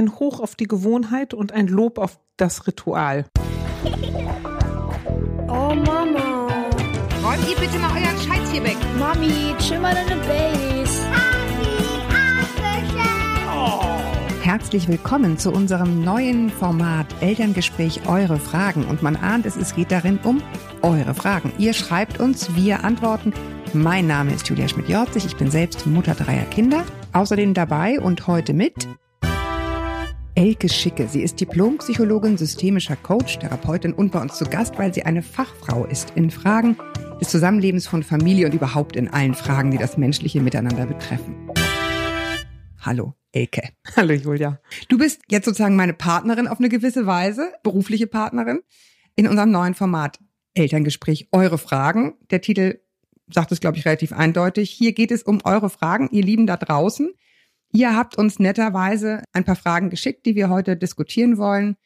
ein Hoch auf die Gewohnheit und ein Lob auf das Ritual. Oh Mama. Räumt ihr bitte mal euren Scheiß hier weg. Mami, chill mal deine Base. Herzlich willkommen zu unserem neuen Format Elterngespräch Eure Fragen. Und man ahnt es, es geht darin um eure Fragen. Ihr schreibt uns, wir antworten. Mein Name ist Julia Schmidt-Jorzig, ich bin selbst Mutter dreier Kinder. Außerdem dabei und heute mit Elke Schicke. Sie ist Diplompsychologin, systemischer Coach, Therapeutin und bei uns zu Gast, weil sie eine Fachfrau ist in Fragen des Zusammenlebens von Familie und überhaupt in allen Fragen, die das menschliche Miteinander betreffen. Hallo, Elke. Hallo Julia. Du bist jetzt sozusagen meine Partnerin auf eine gewisse Weise, berufliche Partnerin, in unserem neuen Format Elterngespräch Eure Fragen. Der Titel sagt es, glaube ich, relativ eindeutig. Hier geht es um eure Fragen, ihr Lieben da draußen. Ihr habt uns netterweise ein paar Fragen geschickt, die wir heute diskutieren wollen,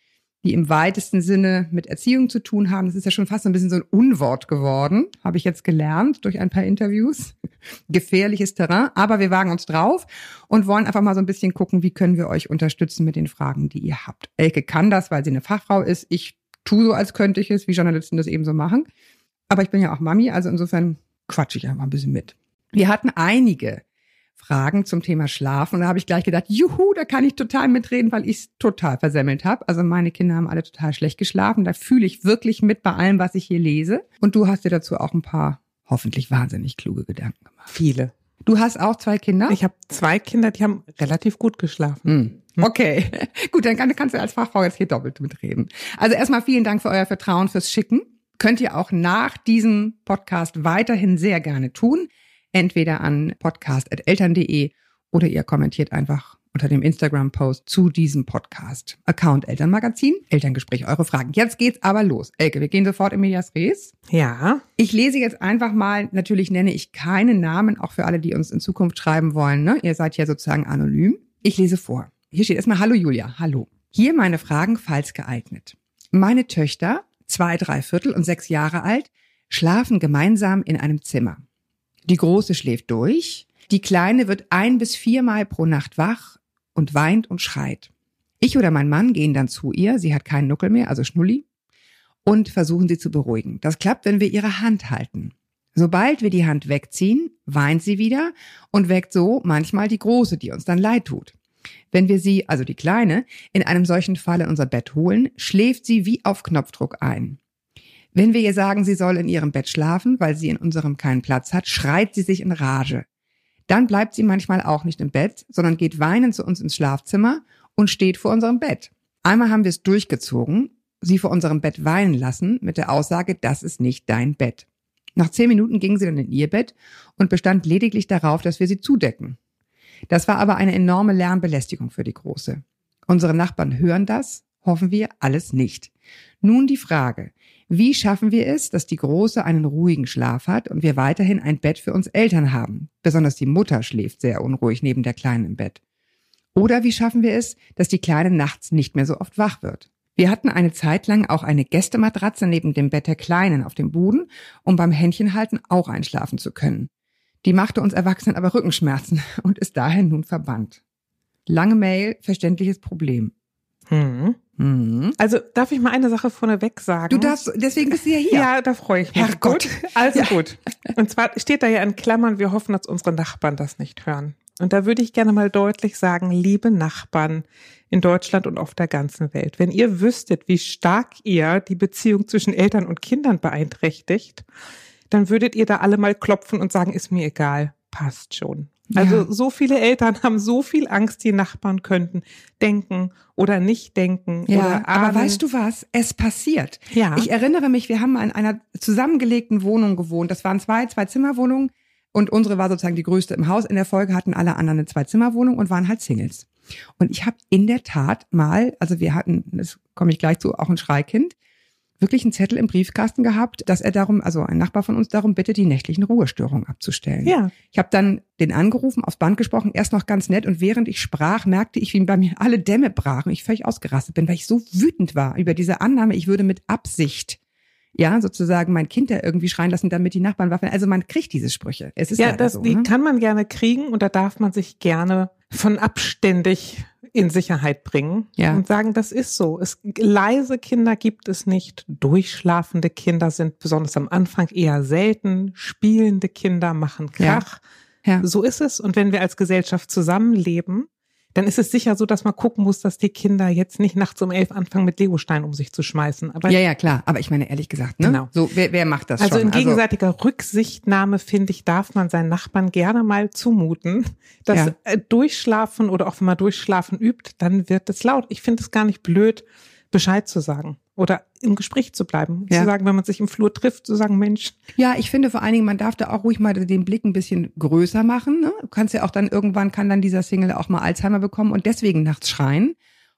die im weitesten Sinne mit Erziehung zu tun haben. Das ist ja schon fast ein bisschen so ein Unwort geworden, habe ich jetzt gelernt durch ein paar Interviews. Gefährliches Terrain, aber wir wagen uns drauf und wollen einfach mal so ein bisschen gucken, wie können wir euch unterstützen mit den Fragen, die ihr habt. Elke kann das, weil sie eine Fachfrau ist. Ich tue so, als könnte ich es, wie Journalisten das eben so machen. Aber ich bin ja auch Mami, also insofern quatsche ich einfach ein bisschen mit. Wir hatten einige Fragen zum Thema Schlafen. Und da habe ich gleich gedacht, juhu, da kann ich total mitreden, weil ich es total versemmelt habe. Also meine Kinder haben alle total schlecht geschlafen. Da fühle ich wirklich mit bei allem, was ich hier lese. Und du hast dir dazu auch ein paar hoffentlich wahnsinnig kluge Gedanken gemacht. Viele. Du hast auch zwei Kinder? Ich habe zwei Kinder, die haben relativ gut geschlafen. Hm. Okay, gut, dann kann, kannst du als Fachfrau jetzt hier doppelt mitreden. Also erstmal vielen Dank für euer Vertrauen, fürs Schicken. Könnt ihr auch nach diesem Podcast weiterhin sehr gerne tun entweder an podcast.eltern.de oder ihr kommentiert einfach unter dem Instagram-Post zu diesem Podcast. Account Elternmagazin, Elterngespräch, eure Fragen. Jetzt geht's aber los. Elke, wir gehen sofort in Medias Res. Ja. Ich lese jetzt einfach mal, natürlich nenne ich keine Namen, auch für alle, die uns in Zukunft schreiben wollen. Ne? Ihr seid ja sozusagen anonym. Ich lese vor. Hier steht erstmal Hallo Julia, hallo. Hier meine Fragen, falls geeignet. Meine Töchter, zwei, drei Viertel und sechs Jahre alt, schlafen gemeinsam in einem Zimmer. Die Große schläft durch. Die Kleine wird ein bis viermal pro Nacht wach und weint und schreit. Ich oder mein Mann gehen dann zu ihr, sie hat keinen Nuckel mehr, also Schnulli, und versuchen sie zu beruhigen. Das klappt, wenn wir ihre Hand halten. Sobald wir die Hand wegziehen, weint sie wieder und weckt so manchmal die Große, die uns dann leid tut. Wenn wir sie, also die Kleine, in einem solchen Fall in unser Bett holen, schläft sie wie auf Knopfdruck ein. Wenn wir ihr sagen, sie soll in ihrem Bett schlafen, weil sie in unserem keinen Platz hat, schreit sie sich in Rage. Dann bleibt sie manchmal auch nicht im Bett, sondern geht weinend zu uns ins Schlafzimmer und steht vor unserem Bett. Einmal haben wir es durchgezogen, sie vor unserem Bett weinen lassen mit der Aussage, das ist nicht dein Bett. Nach zehn Minuten ging sie dann in ihr Bett und bestand lediglich darauf, dass wir sie zudecken. Das war aber eine enorme Lärmbelästigung für die Große. Unsere Nachbarn hören das, hoffen wir, alles nicht. Nun die Frage, wie schaffen wir es, dass die Große einen ruhigen Schlaf hat und wir weiterhin ein Bett für uns Eltern haben? Besonders die Mutter schläft sehr unruhig neben der Kleinen im Bett. Oder wie schaffen wir es, dass die Kleine nachts nicht mehr so oft wach wird? Wir hatten eine Zeit lang auch eine Gästematratze neben dem Bett der Kleinen auf dem Boden, um beim Händchenhalten auch einschlafen zu können. Die machte uns Erwachsenen aber Rückenschmerzen und ist daher nun verbannt. Lange Mail, verständliches Problem. Hm. Mhm. Also darf ich mal eine Sache vorneweg sagen? Du darfst, deswegen bist du ja hier. Ja, da freue ich mich. Herrgott. Gut. Also Ja. gut. Und zwar steht da ja in Klammern, wir hoffen, dass unsere Nachbarn das nicht hören. Und da würde ich gerne mal deutlich sagen, liebe Nachbarn in Deutschland und auf der ganzen Welt, wenn ihr wüsstet, wie stark ihr die Beziehung zwischen Eltern und Kindern beeinträchtigt, dann würdet ihr da alle mal klopfen und sagen, ist mir egal, passt schon. Also Ja. so viele Eltern haben so viel Angst, die Nachbarn könnten denken oder nicht denken. Ja, oder aber weißt du was? Es passiert. Ja. Ich erinnere mich, wir haben mal in einer zusammengelegten Wohnung gewohnt. Das waren zwei, zwei Zimmerwohnungen und unsere war sozusagen die größte im Haus. In der Folge hatten alle anderen eine Zwei-Zimmer-Wohnung und waren halt Singles. Und ich habe in der Tat mal, also wir hatten, das komme ich gleich zu, auch ein Schreikind, wirklich einen Zettel im Briefkasten gehabt, dass er darum, also ein Nachbar von uns darum bittet, die nächtlichen Ruhestörungen abzustellen. Ja. Ich habe dann den angerufen, aufs Band gesprochen, erst noch ganz nett und während ich sprach, merkte ich, wie bei mir alle Dämme brachen, ich völlig ausgerastet bin, weil ich so wütend war über diese Annahme, ich würde mit Absicht ja, sozusagen mein Kind da irgendwie schreien lassen, damit die Nachbarn waffen. Also man kriegt diese Sprüche. Es ist Ja, das, so, die ne? kann man gerne kriegen und da darf man sich gerne von abständig in Sicherheit bringen Ja. und sagen, das ist so. Es, leise Kinder gibt es nicht. Durchschlafende Kinder sind besonders am Anfang eher selten. Spielende Kinder machen Ja. Krach. Ja. So ist es. Und wenn wir als Gesellschaft zusammenleben, dann ist es sicher so, dass man gucken muss, dass die Kinder jetzt nicht nachts um elf anfangen, mit Legosteinen um sich zu schmeißen. Aber Ja, ja, klar. Aber ich meine, ehrlich gesagt, ne? Genau. So, wer, wer macht das also schon? in gegenseitiger Rücksichtnahme, finde ich, darf man seinen Nachbarn gerne mal zumuten. Das Ja. äh, Durchschlafen oder auch wenn man Durchschlafen übt, dann wird es laut. Ich finde es gar nicht blöd, Bescheid zu sagen oder im Gespräch zu bleiben. Ja. Zu sagen, wenn man sich im Flur trifft, zu sagen, Mensch, Ja, ich finde vor allen Dingen, man darf da auch ruhig mal den Blick ein bisschen größer machen. Ne? Du kannst ja auch dann irgendwann kann dann dieser Single auch mal Alzheimer bekommen und deswegen nachts schreien.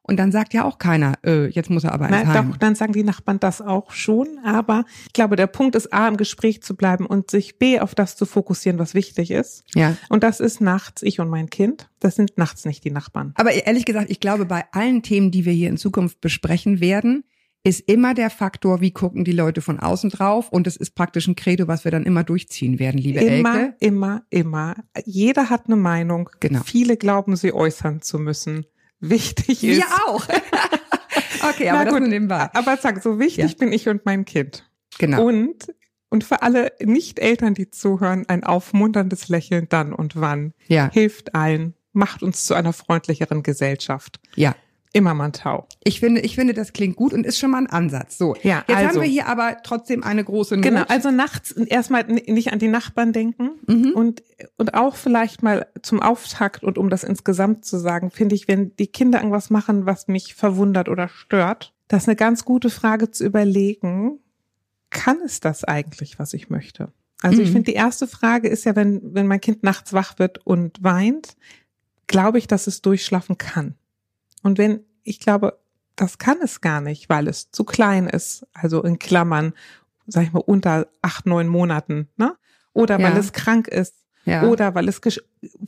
Und dann sagt ja auch keiner, äh, jetzt muss er aber ins na, Heim. doch, dann sagen die Nachbarn das auch schon. Aber ich glaube, der Punkt ist A, im Gespräch zu bleiben und sich B, auf das zu fokussieren, was wichtig ist. Ja. Und das ist nachts ich und mein Kind. Das sind nachts nicht die Nachbarn. Aber ehrlich gesagt, ich glaube, bei allen Themen, die wir hier in Zukunft besprechen werden, ist immer der Faktor, wie gucken die Leute von außen drauf. Und das ist praktisch ein Credo, was wir dann immer durchziehen werden, liebe Immer, Elke. immer, immer. Jeder hat eine Meinung. Genau. Viele glauben, sie äußern zu müssen. Wichtig ist. Wir auch. okay, aber Na das gut, nur nebenbei. Aber sag, so wichtig Ja. bin ich und mein Kind. Genau. Und, und für alle Nicht-Eltern, die zuhören, ein aufmunterndes Lächeln dann und wann. Ja. Hilft allen, macht uns zu einer freundlicheren Gesellschaft. Ja. Immer man tau. Ich finde, ich finde, das klingt gut und ist schon mal ein Ansatz. So, Ja, jetzt also. haben wir hier aber trotzdem eine große Not. Genau, also nachts erstmal nicht an die Nachbarn denken Mhm. und, und auch vielleicht mal zum Auftakt und um das insgesamt zu sagen, finde ich, wenn die Kinder irgendwas machen, was mich verwundert oder stört, das ist eine ganz gute Frage zu überlegen, kann es das eigentlich, was ich möchte? Also ich Mhm. finde, die erste Frage ist ja, wenn, wenn mein Kind nachts wach wird und weint, glaube ich, dass es durchschlafen kann. Und wenn, ich glaube, das kann es gar nicht, weil es zu klein ist, also in Klammern, sag ich mal, unter acht, neun Monaten, ne? Oder weil Ja. es krank ist. ja. Oder weil es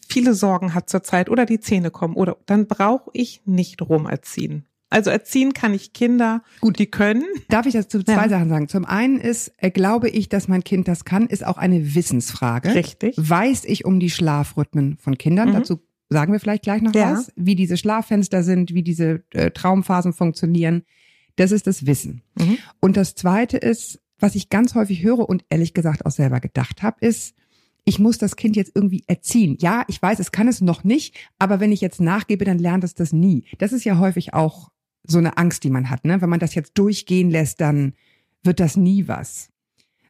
viele Sorgen hat zurzeit oder die Zähne kommen oder dann brauche ich nicht rumerziehen. Also erziehen kann ich Kinder, gut, die können. Darf ich dazu zwei Ja. Sachen sagen? Zum einen ist, äh, glaube ich, dass mein Kind das kann, ist auch eine Wissensfrage. Richtig. Weiß ich um die Schlafrhythmen von Kindern? Mhm. Dazu sagen wir vielleicht gleich noch Ja. was, wie diese Schlaffenster sind, wie diese äh, Traumphasen funktionieren. Das ist das Wissen. Mhm. Und das Zweite ist, was ich ganz häufig höre und ehrlich gesagt auch selber gedacht habe, ist, ich muss das Kind jetzt irgendwie erziehen. Ja, ich weiß, es kann es noch nicht, aber wenn ich jetzt nachgebe, dann lernt es das nie. Das ist ja häufig auch so eine Angst, die man hat. Ne? Wenn man das jetzt durchgehen lässt, dann wird das nie was.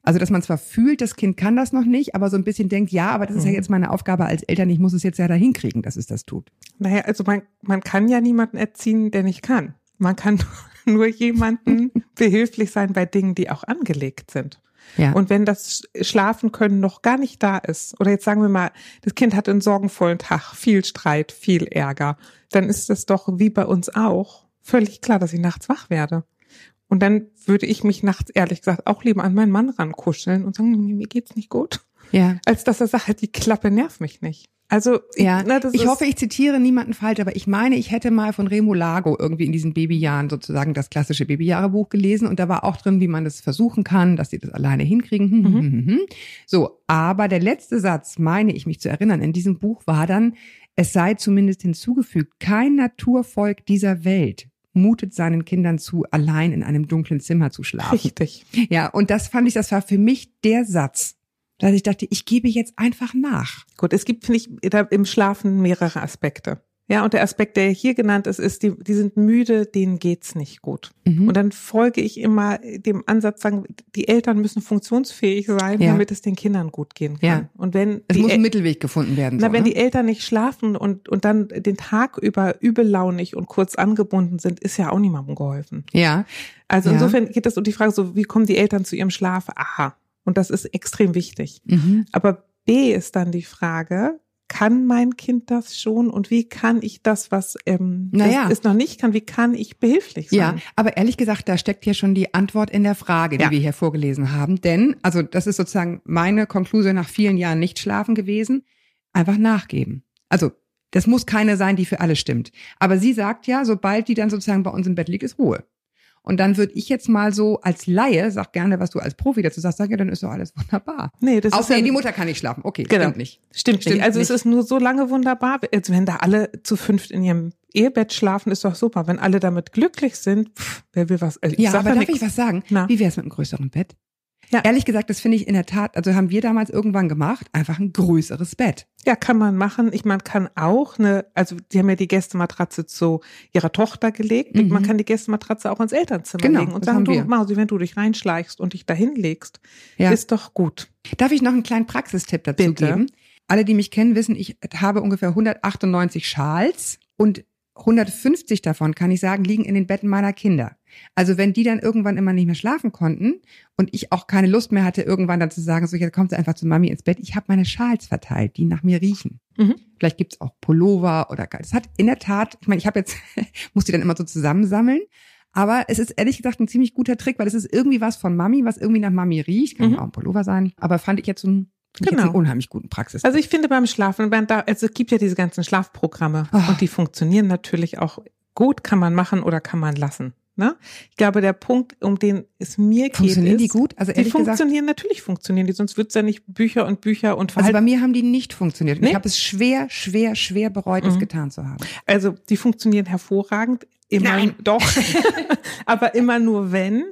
Also, dass man zwar fühlt, das Kind kann das noch nicht, aber so ein bisschen denkt, ja, aber das ist ja Mhm. jetzt meine Aufgabe als Eltern, ich muss es jetzt ja dahin kriegen, dass es das tut. Naja, also man, man kann ja niemanden erziehen, der nicht kann. Man kann nur jemanden behilflich sein bei Dingen, die auch angelegt sind. Ja. Und wenn das Schlafen können noch gar nicht da ist, oder jetzt sagen wir mal, das Kind hat einen sorgenvollen Tag, viel Streit, viel Ärger, dann ist es doch wie bei uns auch völlig klar, dass ich nachts wach werde. Und dann würde ich mich nachts ehrlich gesagt auch lieber an meinen Mann rankuscheln und sagen, mir geht's nicht gut, ja. als dass er sagt, die Klappe nervt mich nicht. Also, Ja, na, das ich hoffe, ich zitiere niemanden falsch, aber ich meine, ich hätte mal von Remo Lago irgendwie in diesen Babyjahren sozusagen das klassische Babyjahrebuch gelesen und da war auch drin, wie man das versuchen kann, dass sie das alleine hinkriegen. Hm, hm, hm, hm, hm. So, aber der letzte Satz, meine ich mich zu erinnern, in diesem Buch war dann, es sei zumindest hinzugefügt, kein Naturvolk dieser Welt mutet seinen Kindern zu, allein in einem dunklen Zimmer zu schlafen. richtig. Ja, und das fand ich, das war für mich der Satz, dass ich dachte, ich gebe jetzt einfach nach. Gut, es gibt, finde ich, da im Schlafen mehrere Aspekte. Ja, und der Aspekt, der hier genannt ist, ist, die, die sind müde, denen geht's nicht gut. Mhm. Und dann folge ich immer dem Ansatz, sagen, die Eltern müssen funktionsfähig sein, Ja. damit es den Kindern gut gehen kann. Ja. Und wenn Es muss ein El- Mittelweg gefunden werden. na, so, wenn ne? die Eltern nicht schlafen und, und dann den Tag über übellaunig und kurz angebunden sind, ist ja auch niemandem geholfen. ja, Also Ja. insofern geht es um die Frage so, wie kommen die Eltern zu ihrem Schlaf? Aha. Und das ist extrem wichtig. mhm. Aber B ist dann die Frage, kann mein Kind das schon und wie kann ich das, was ähm, Naja. es, noch nicht kann, wie kann ich behilflich sein? ja. Aber ehrlich gesagt, da steckt ja schon die Antwort in der Frage, die Ja. wir hier vorgelesen haben. Denn, also das ist sozusagen meine Konklusion nach vielen Jahren nicht schlafen gewesen, einfach nachgeben. Also das muss keine sein, die für alle stimmt. Aber sie sagt ja, sobald die dann sozusagen bei uns im Bett liegt, ist Ruhe. Und dann würde ich jetzt mal so als Laie, sag gerne, was du als Profi dazu sagst, sag ja, dann ist doch alles wunderbar. Nee, das ist Außer ja die Mutter kann nicht schlafen. Okay, Genau. stimmt nicht. Stimmt, Stimmt nicht. Also nicht. es ist nur so lange wunderbar, also wenn da alle zu fünft in ihrem Ehebett schlafen, ist doch super. Wenn alle damit glücklich sind, pff, wer will was? Also ich Ja, aber da darf nix. ich was sagen? Na. Wie wäre es mit einem größeren Bett? Ja. Ehrlich gesagt, das finde ich in der Tat, also haben wir damals irgendwann gemacht, einfach ein größeres Bett. Ja, kann man machen. Ich man kann auch eine, also die haben ja die Gästematratze zu ihrer Tochter gelegt. Mhm. Man kann die Gästematratze auch ins Elternzimmer Genau, legen und sagen, du. Mausi, wenn du dich reinschleichst und dich dahin legst, Ja. ist doch gut. Darf ich noch einen kleinen Praxistipp dazu Bitte. geben? Alle, die mich kennen, wissen, ich habe ungefähr 198 Schals und 150 davon, kann ich sagen, liegen in den Betten meiner Kinder. Also wenn die dann irgendwann immer nicht mehr schlafen konnten und ich auch keine Lust mehr hatte, irgendwann dann zu sagen, so jetzt kommt sie einfach zu Mami ins Bett, ich habe meine Schals verteilt, die nach mir riechen. Mhm. Vielleicht gibt's auch Pullover oder das hat in der Tat, ich meine, ich habe jetzt, muss die dann immer so zusammensammeln. Aber es ist ehrlich gesagt ein ziemlich guter Trick, weil es ist irgendwie was von Mami, was irgendwie nach Mami riecht. Kann Mhm. auch ein Pullover sein. Aber fand ich jetzt so jetzt Genau. einen unheimlich guten Praxis. Also ich finde beim Schlafen, wenn da, also es gibt ja diese ganzen Schlafprogramme Ah. und die funktionieren natürlich auch gut, kann man machen oder kann man lassen. Ne? Ich glaube, der Punkt, um den es mir geht, Funktionieren ist, die gut? Also die ehrlich gesagt, funktionieren, natürlich funktionieren die, sonst wird's ja nicht Bücher und Bücher und also bei Verhalten. mir haben die nicht funktioniert. Nee? Ich habe es schwer, schwer, schwer bereut, es Mhm. getan zu haben. Also die funktionieren hervorragend. Immer Nein. doch. Aber immer nur wenn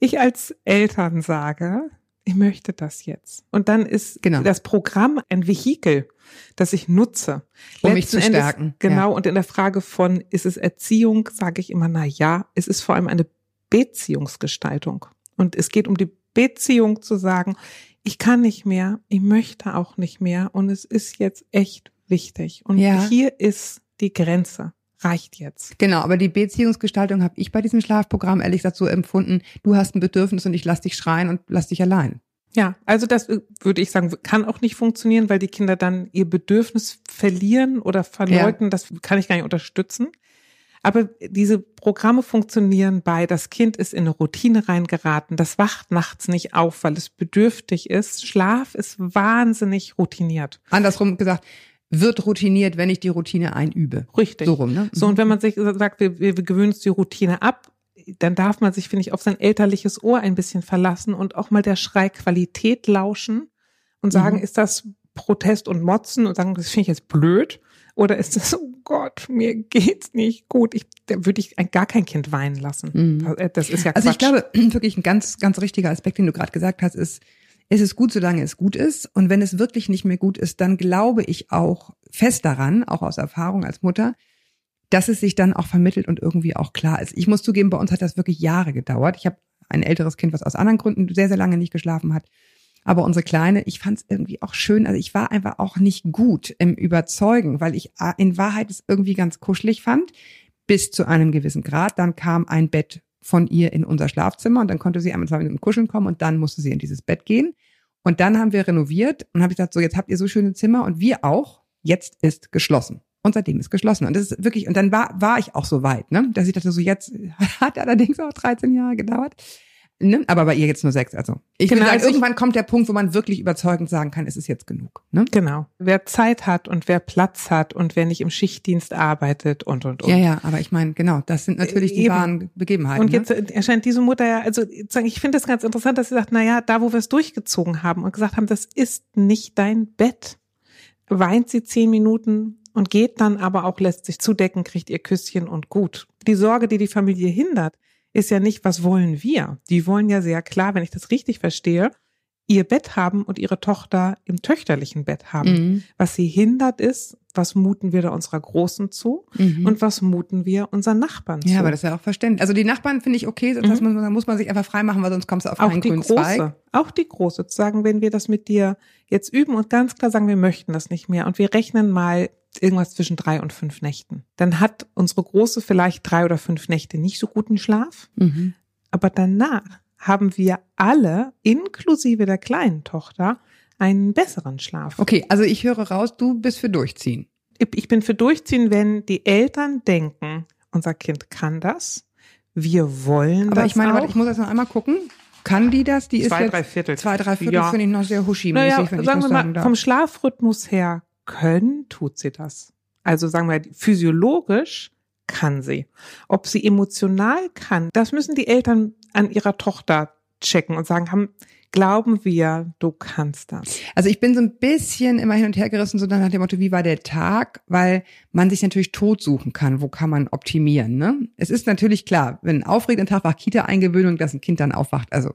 ich als Eltern sage, ich möchte das jetzt. Und dann ist Genau. das Programm ein Vehikel, das ich nutze. Um mich zu Letzten Endes- stärken, Genau. Und in der Frage von, ist es Erziehung, sage ich immer, na ja, es ist vor allem eine Beziehungsgestaltung. Und es geht um die Beziehung zu sagen, ich kann nicht mehr, ich möchte auch nicht mehr und es ist jetzt echt wichtig. Und Ja. hier ist die Grenze. Reicht jetzt. Genau, aber die Beziehungsgestaltung habe ich bei diesem Schlafprogramm ehrlich gesagt so empfunden, du hast ein Bedürfnis und ich lass dich schreien und lass dich allein. Ja, also das äh, würde ich sagen, kann auch nicht funktionieren, weil die Kinder dann ihr Bedürfnis verlieren oder verleugnen. Das kann ich gar nicht unterstützen. Aber diese Programme funktionieren bei, das Kind ist in eine Routine reingeraten, das wacht nachts nicht auf, weil es bedürftig ist. Schlaf ist wahnsinnig routiniert. Andersrum gesagt, wird routiniert, wenn ich die Routine einübe. Richtig. So rum, ne? So, und wenn man sich sagt, wir, wir gewöhnen uns die Routine ab, dann darf man sich, finde ich, auf sein elterliches Ohr ein bisschen verlassen und auch mal der Schreiqualität lauschen und sagen, Mhm. ist das Protest und Motzen und sagen, das finde ich jetzt blöd? Oder ist das, oh Gott, mir geht's nicht gut? Ich, da würde ich gar kein Kind weinen lassen. Mhm. Das ist ja Also ich Quatsch. glaube, wirklich ein ganz, ganz richtiger Aspekt, den du gerade gesagt hast, ist, es ist gut, solange es gut ist. Und wenn es wirklich nicht mehr gut ist, dann glaube ich auch fest daran, auch aus Erfahrung als Mutter, dass es sich dann auch vermittelt und irgendwie auch klar ist. Ich muss zugeben, bei uns hat das wirklich Jahre gedauert. Ich habe ein älteres Kind, was aus anderen Gründen sehr, sehr lange nicht geschlafen hat. Aber unsere Kleine, ich fand es irgendwie auch schön. Also ich war einfach auch nicht gut im Überzeugen, weil ich äh, in Wahrheit es irgendwie ganz kuschelig fand, bis zu einem gewissen Grad. Dann kam ein Bett von ihr in unser Schlafzimmer und dann konnte sie einmal zwei Minuten kuscheln kommen und dann musste sie in dieses Bett gehen. Und dann haben wir renoviert und habe ich gesagt, so jetzt habt ihr so schöne Zimmer und wir auch. Jetzt ist geschlossen. Und seitdem ist geschlossen. Und das ist wirklich, und dann war, war ich auch so weit, ne? Dass ich dachte, so jetzt hat allerdings auch 13 Jahre gedauert. Ne? Aber bei ihr jetzt nur sechs. Also ich Genau, sagen, also ich- irgendwann kommt der Punkt, wo man wirklich überzeugend sagen kann, es ist jetzt genug. Ne? Genau. Wer Zeit hat und wer Platz hat und wer nicht im Schichtdienst arbeitet und, und, und. Ja, ja, aber ich meine, genau, das sind natürlich die Eben. wahren Begebenheiten. Und ne? jetzt äh, erscheint diese Mutter ja, also ich finde das ganz interessant, dass sie sagt, na ja, da wo wir es durchgezogen haben und gesagt haben, das ist nicht dein Bett, weint sie zehn Minuten und geht dann aber auch, lässt sich zudecken, kriegt ihr Küsschen und gut. Die Sorge, die die Familie hindert, ist ja nicht, was wollen wir? Die wollen ja sehr klar, wenn ich das richtig verstehe, ihr Bett haben und ihre Tochter im töchterlichen Bett haben. Mhm. Was sie hindert ist, was muten wir da unserer Großen zu Mhm. und was muten wir unseren Nachbarn zu. ja, aber das ist ja auch verständlich. Also die Nachbarn finde ich okay, das Mhm. man, da muss man sich einfach freimachen, weil sonst kommst du auf auch keinen die grünen große, Zweig. auch die große, zu sagen, wenn wir das mit dir jetzt üben und ganz klar sagen, wir möchten das nicht mehr und wir rechnen mal irgendwas zwischen drei und fünf Nächten, dann hat unsere große vielleicht drei oder fünf Nächte nicht so guten Schlaf, Mhm. aber danach haben wir alle, inklusive der kleinen Tochter, einen besseren Schlaf. Okay, also ich höre raus, du bist für Durchziehen. Ich bin für Durchziehen, wenn die Eltern denken, unser Kind kann das, wir wollen Aber das ich meine, auch. ich muss jetzt noch einmal gucken. Kann die das? Die Zwei, ist jetzt drei Viertel. zwei, drei Viertel Ja. finde ich noch sehr huschi Naja, wenn ich sagen das wir mal, sagen darf. vom Schlafrhythmus her können tut sie das. Also sagen wir, physiologisch kann sie. Ob sie emotional kann, das müssen die Eltern an ihrer Tochter checken und sagen, haben, glauben wir, du kannst das. Also ich bin so ein bisschen immer hin und her gerissen, so nach dem Motto, wie war der Tag? Weil man sich natürlich tot suchen kann, wo kann man optimieren. Ne? Es ist natürlich klar, wenn ein aufregender Tag war, Kita-Eingewöhnung, dass ein Kind dann aufwacht, also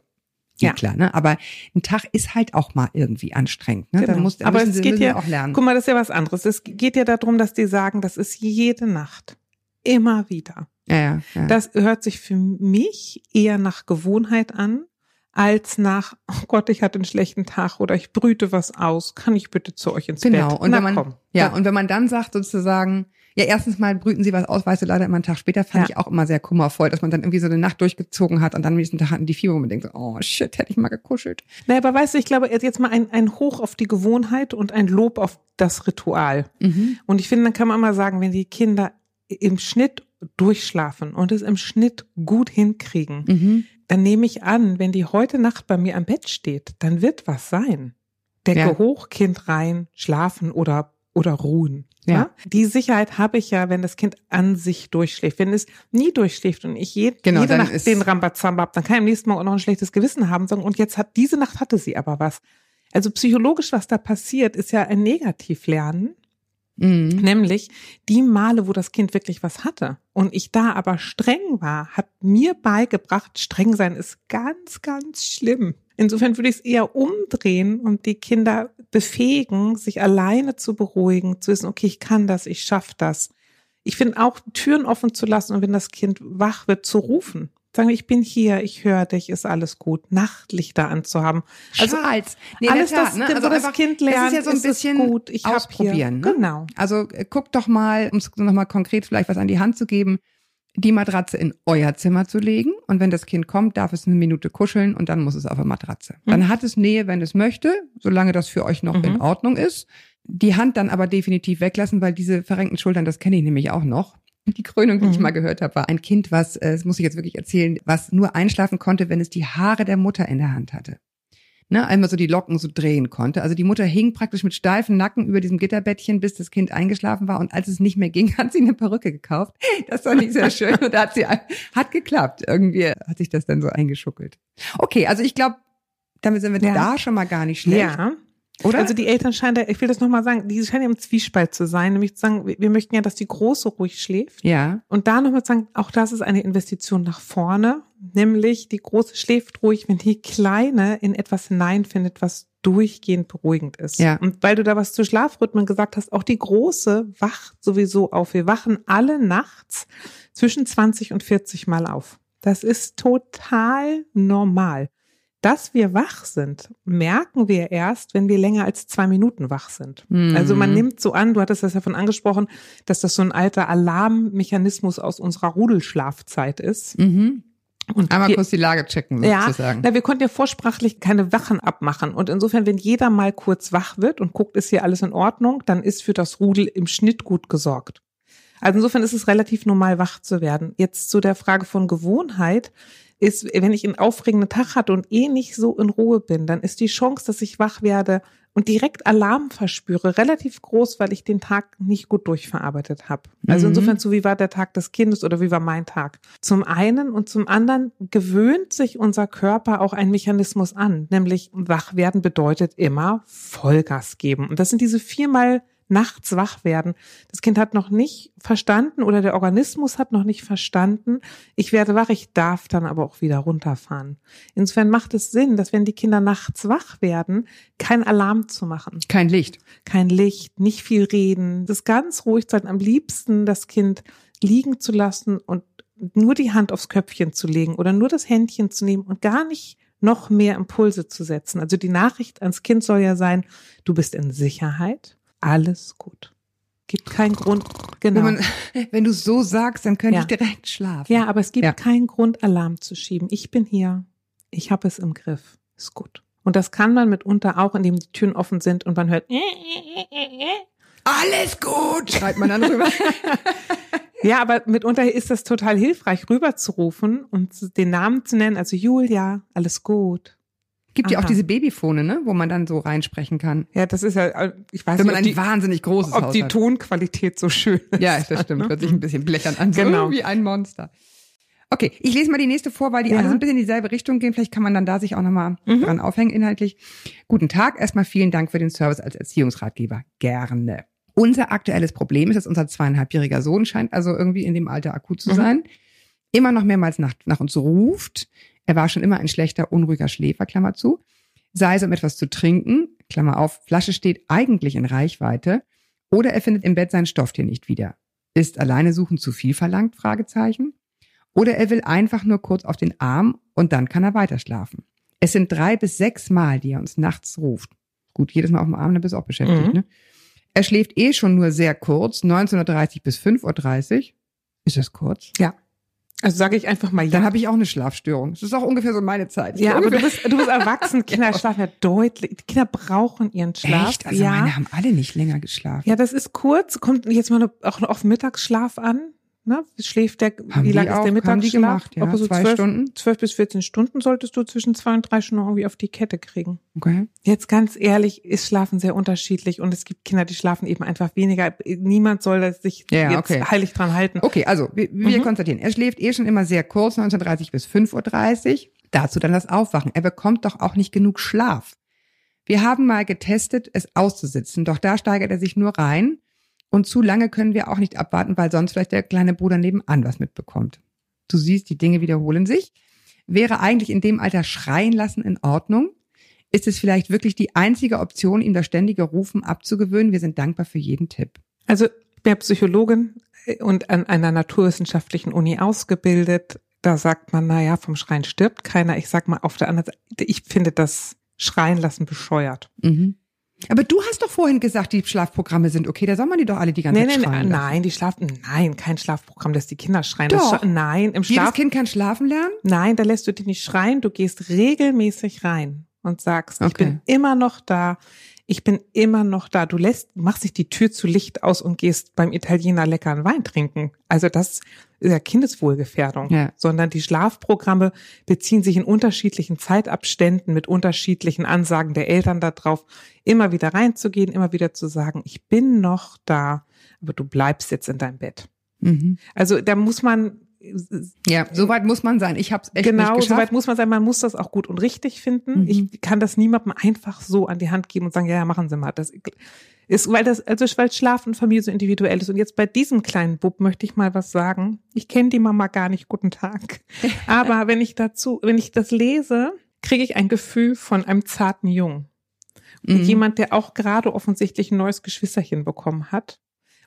ja. klar, ne? Aber ein Tag ist halt auch mal irgendwie anstrengend. Ne? Genau. Da muss, da Aber es sie, geht ja, auch lernen. guck mal, das ist ja was anderes. Es geht ja darum, dass die sagen, das ist jede Nacht. Immer wieder. ja, ja, ja. Das hört sich für mich eher nach Gewohnheit an, als nach, oh Gott, ich hatte einen schlechten Tag oder ich brüte was aus. Kann ich bitte zu euch ins Genau. Bett? Und Na, wenn man, komm. ja, und wenn man dann sagt sozusagen, ja, erstens mal brüten sie was aus, weißt du, leider immer einen Tag später, fand Ja. ich auch immer sehr kummervoll, dass man dann irgendwie so eine Nacht durchgezogen hat und dann am nächsten Tag hatten die Fieber, wo man denkt, so, oh shit, hätte ich mal gekuschelt. Na, aber weißt du, ich glaube, jetzt mal ein, ein Hoch auf die Gewohnheit und ein Lob auf das Ritual. Mhm. Und ich finde, dann kann man immer sagen, wenn die Kinder im Schnitt durchschlafen und es im Schnitt gut hinkriegen, Mhm. dann nehme ich an, wenn die heute Nacht bei mir am Bett steht, dann wird was sein. Decke Ja. hoch, Kind rein, schlafen oder, oder ruhen. Ja. Ja. Die Sicherheit habe ich ja, wenn das Kind an sich durchschläft. Wenn es nie durchschläft und ich je, Genau, jede Nacht den Rambazamba habe, dann kann ich am nächsten Mal auch noch ein schlechtes Gewissen haben, sagen, und jetzt hat, diese Nacht hatte sie aber was. Also psychologisch, was da passiert, ist ja ein Negativlernen. Mhm. Nämlich die Male, wo das Kind wirklich was hatte und ich da aber streng war, hat mir beigebracht, streng sein ist ganz, ganz schlimm. Insofern würde ich es eher umdrehen und die Kinder befähigen, sich alleine zu beruhigen, zu wissen, okay, ich kann das, ich schaffe das. Ich finde auch Türen offen zu lassen und wenn das Kind wach wird, zu rufen. Sagen, ich bin hier, ich höre dich, ist alles gut. Nachtlichter anzuhaben. Also Charles. Nee, alles, der das, Tat, ne? Also das einfach, Kind das lernt, ist ja so ein bisschen gut. Ich hab ausprobieren. Hier, Ne? Genau. Also äh, guckt doch mal, um es nochmal konkret vielleicht was an die Hand zu geben, die Matratze in euer Zimmer zu legen. Und wenn das Kind kommt, darf es eine Minute kuscheln und dann muss es auf der Matratze. Dann hat es Nähe, wenn es möchte, solange das für euch noch Mhm. in Ordnung ist. Die Hand dann aber definitiv weglassen, weil diese verrenkten Schultern, das kenne ich nämlich auch noch. Die Krönung, die ich Mhm. mal gehört habe, war ein Kind, was, äh, das muss ich jetzt wirklich erzählen, was nur einschlafen konnte, wenn es die Haare der Mutter in der Hand hatte. Ne, einmal so die Locken so drehen konnte. Also die Mutter hing praktisch mit steifen Nacken über diesem Gitterbettchen, bis das Kind eingeschlafen war. Und als es nicht mehr ging, hat sie eine Perücke gekauft. Das war nicht sehr schön. Und da hat sie, hat geklappt. Irgendwie hat sich das dann so eingeschuckelt. Okay, also ich glaube, damit sind wir Ja. da schon mal gar nicht schlecht. Ja. Oder? Also die Eltern scheinen da, ich will das nochmal sagen, die scheinen im Zwiespalt zu sein, nämlich zu sagen, wir möchten ja, dass die Große ruhig schläft. ja. Und da nochmal zu sagen, auch das ist eine Investition nach vorne, nämlich die Große schläft ruhig, wenn die Kleine in etwas hineinfindet, was durchgehend beruhigend ist. Ja. Und weil du da was zu Schlafrhythmen gesagt hast, auch die Große wacht sowieso auf. Wir wachen alle nachts zwischen 20 und 40 Mal auf. Das ist total normal. Dass wir wach sind, merken wir erst, wenn wir länger als zwei Minuten wach sind. Mhm. Also man nimmt so an, du hattest das ja von angesprochen, dass das so ein alter Alarmmechanismus aus unserer Rudelschlafzeit ist. Mhm. Und Einmal wir, kurz die Lage checken, ja, sozusagen. na, wir konnten ja vorsprachlich keine Wachen abmachen. Und insofern, wenn jeder mal kurz wach wird und guckt, ist hier alles in Ordnung, dann ist für das Rudel im Schnitt gut gesorgt. Also insofern ist es relativ normal, wach zu werden. Jetzt zu der Frage von Gewohnheit ist, wenn ich einen aufregenden Tag hatte und eh nicht so in Ruhe bin, dann ist die Chance, dass ich wach werde und direkt Alarm verspüre, relativ groß, weil ich den Tag nicht gut durchverarbeitet habe. Also Mhm. insofern, so wie war der Tag des Kindes oder wie war mein Tag? Zum einen und zum anderen gewöhnt sich unser Körper auch einen Mechanismus an, nämlich wach werden bedeutet immer Vollgas geben. Und das sind diese viermal nachts wach werden. Das Kind hat noch nicht verstanden oder der Organismus hat noch nicht verstanden, ich werde wach, ich darf dann aber auch wieder runterfahren. Insofern macht es Sinn, dass wenn die Kinder nachts wach werden, kein Alarm zu machen, Kein Licht. kein Licht, nicht viel reden, das ganz ruhig sein, am liebsten das Kind liegen zu lassen und nur die Hand aufs Köpfchen zu legen oder nur das Händchen zu nehmen und gar nicht noch mehr Impulse zu setzen. Also die Nachricht ans Kind soll ja sein, du bist in Sicherheit, alles gut. Gibt keinen Grund, genau. Wenn, man, wenn du so sagst, dann könnte Ja. ich direkt schlafen. Ja, aber es gibt Ja. keinen Grund, Alarm zu schieben. Ich bin hier, ich habe es im Griff, ist gut. Und das kann man mitunter auch, indem die Türen offen sind und man hört, Alles gut, schreit man dann rüber. ja, aber mitunter ist das total hilfreich, rüberzurufen und den Namen zu nennen, also Julia, alles gut. Gibt ja auch Aha. diese Babyfone, ne, wo man dann so reinsprechen kann. Ja, das ist ja, äh, ich weiß Wenn man nicht, ein ob die, wahnsinnig großes ob Haus die hat. Tonqualität so schön ist. Ja, das stimmt. Hört sich ein bisschen blechern an. So Genau. wie ein Monster. Okay, ich lese mal die nächste vor, weil die Ja. alle so ein bisschen in dieselbe Richtung gehen. Vielleicht kann man dann da sich auch nochmal Mhm. dran aufhängen inhaltlich. Guten Tag. Erstmal vielen Dank für den Service als Erziehungsratgeber. Gerne. Unser aktuelles Problem ist, dass unser zweieinhalbjähriger Sohn scheint also irgendwie in dem Alter akut zu Mhm. sein. Immer noch mehrmals nach, nach uns ruft. Er war schon immer ein schlechter, unruhiger Schläfer, Klammer zu. Sei es um etwas zu trinken, Klammer auf, Flasche steht eigentlich in Reichweite. Oder er findet im Bett sein Stofftier nicht wieder. Ist alleine suchen zu viel verlangt? Fragezeichen. Oder er will einfach nur kurz auf den Arm und dann kann er weiter schlafen. Es sind drei bis sechs Mal, die er uns nachts ruft. Gut, jedes Mal auf dem Arm, dann bist du auch beschäftigt, Mhm. ne? Er schläft eh schon nur sehr kurz, 19.30 bis 5.30 Uhr. Ist das kurz? Also sage ich einfach mal ja. Dann habe ich auch eine Schlafstörung. Das ist auch ungefähr so meine Zeit. ja, aber du bist, du bist erwachsen. Kinder schlafen ja deutlich. Die Kinder brauchen ihren Schlaf. Echt? Also ja. meine haben alle nicht länger geschlafen. ja, das ist kurz. Kommt jetzt mal auch auf Mittagsschlaf an. Ne? Schläft der, Haben wie lang ist der Mittagsschlaf? ja, so zwei zwölf, Stunden? zwölf bis 14 Stunden solltest du zwischen zwei und drei Stunden irgendwie auf die Kette kriegen. Okay. Jetzt ganz ehrlich, ist Schlafen sehr unterschiedlich und es gibt Kinder, die schlafen eben einfach weniger. Niemand soll sich Ja, jetzt okay. heilig dran halten. Okay, also wir, wir Mhm. konstatieren, er schläft eh schon immer sehr kurz, 19.30 bis 5.30 Uhr. Dazu dann das Aufwachen. Er bekommt doch auch nicht genug Schlaf. Wir haben mal getestet, es auszusitzen, doch da steigert er sich nur rein. Und zu lange können wir auch nicht abwarten, weil sonst vielleicht der kleine Bruder nebenan was mitbekommt. Du siehst, die Dinge wiederholen sich. Wäre eigentlich in dem Alter schreien lassen in Ordnung? Ist es vielleicht wirklich die einzige Option, ihm das ständige Rufen abzugewöhnen? Wir sind dankbar für jeden Tipp. Also ja Psychologin und an einer naturwissenschaftlichen Uni ausgebildet. Da sagt man, na ja, vom Schreien stirbt keiner. Ich sag mal auf der anderen Seite, ich finde das Schreien lassen bescheuert. Mhm. Aber du hast doch vorhin gesagt, die Schlafprogramme sind okay, da soll man die doch alle die ganze Nee, Zeit nee, schreien lassen. nein, die schlafen, nein, kein Schlafprogramm, dass die Kinder schreien. Doch. Nein, im Jedes Schlaf, Kind kann schlafen lernen? nein, da lässt du die nicht schreien. Du gehst regelmäßig rein und sagst, ich Okay. bin immer noch da. Ich bin immer noch da. Du lässt, machst dich die Tür zu Licht aus und gehst beim Italiener leckeren Wein trinken. Also das ist ja Kindeswohlgefährdung. Ja. Sondern die Schlafprogramme beziehen sich in unterschiedlichen Zeitabständen mit unterschiedlichen Ansagen der Eltern darauf, immer wieder reinzugehen, immer wieder zu sagen, ich bin noch da, aber du bleibst jetzt in deinem Bett. Mhm. Also da muss man Ja, soweit muss man sein. Ich habe es echt genau, nicht geschafft. soweit muss man sein, man muss das auch gut und richtig finden. Mhm. Ich kann das niemandem einfach so an die Hand geben und sagen, ja, ja, machen Sie mal. Das ist, weil das, also weil Schlaf und Familie so individuell ist. Und jetzt bei diesem kleinen Bub möchte ich mal was sagen. Ich kenne die Mama gar nicht. Guten Tag. Aber wenn ich dazu, wenn ich das lese, kriege ich ein Gefühl von einem zarten Jungen. Und Mhm. jemand, der auch gerade offensichtlich ein neues Geschwisterchen bekommen hat.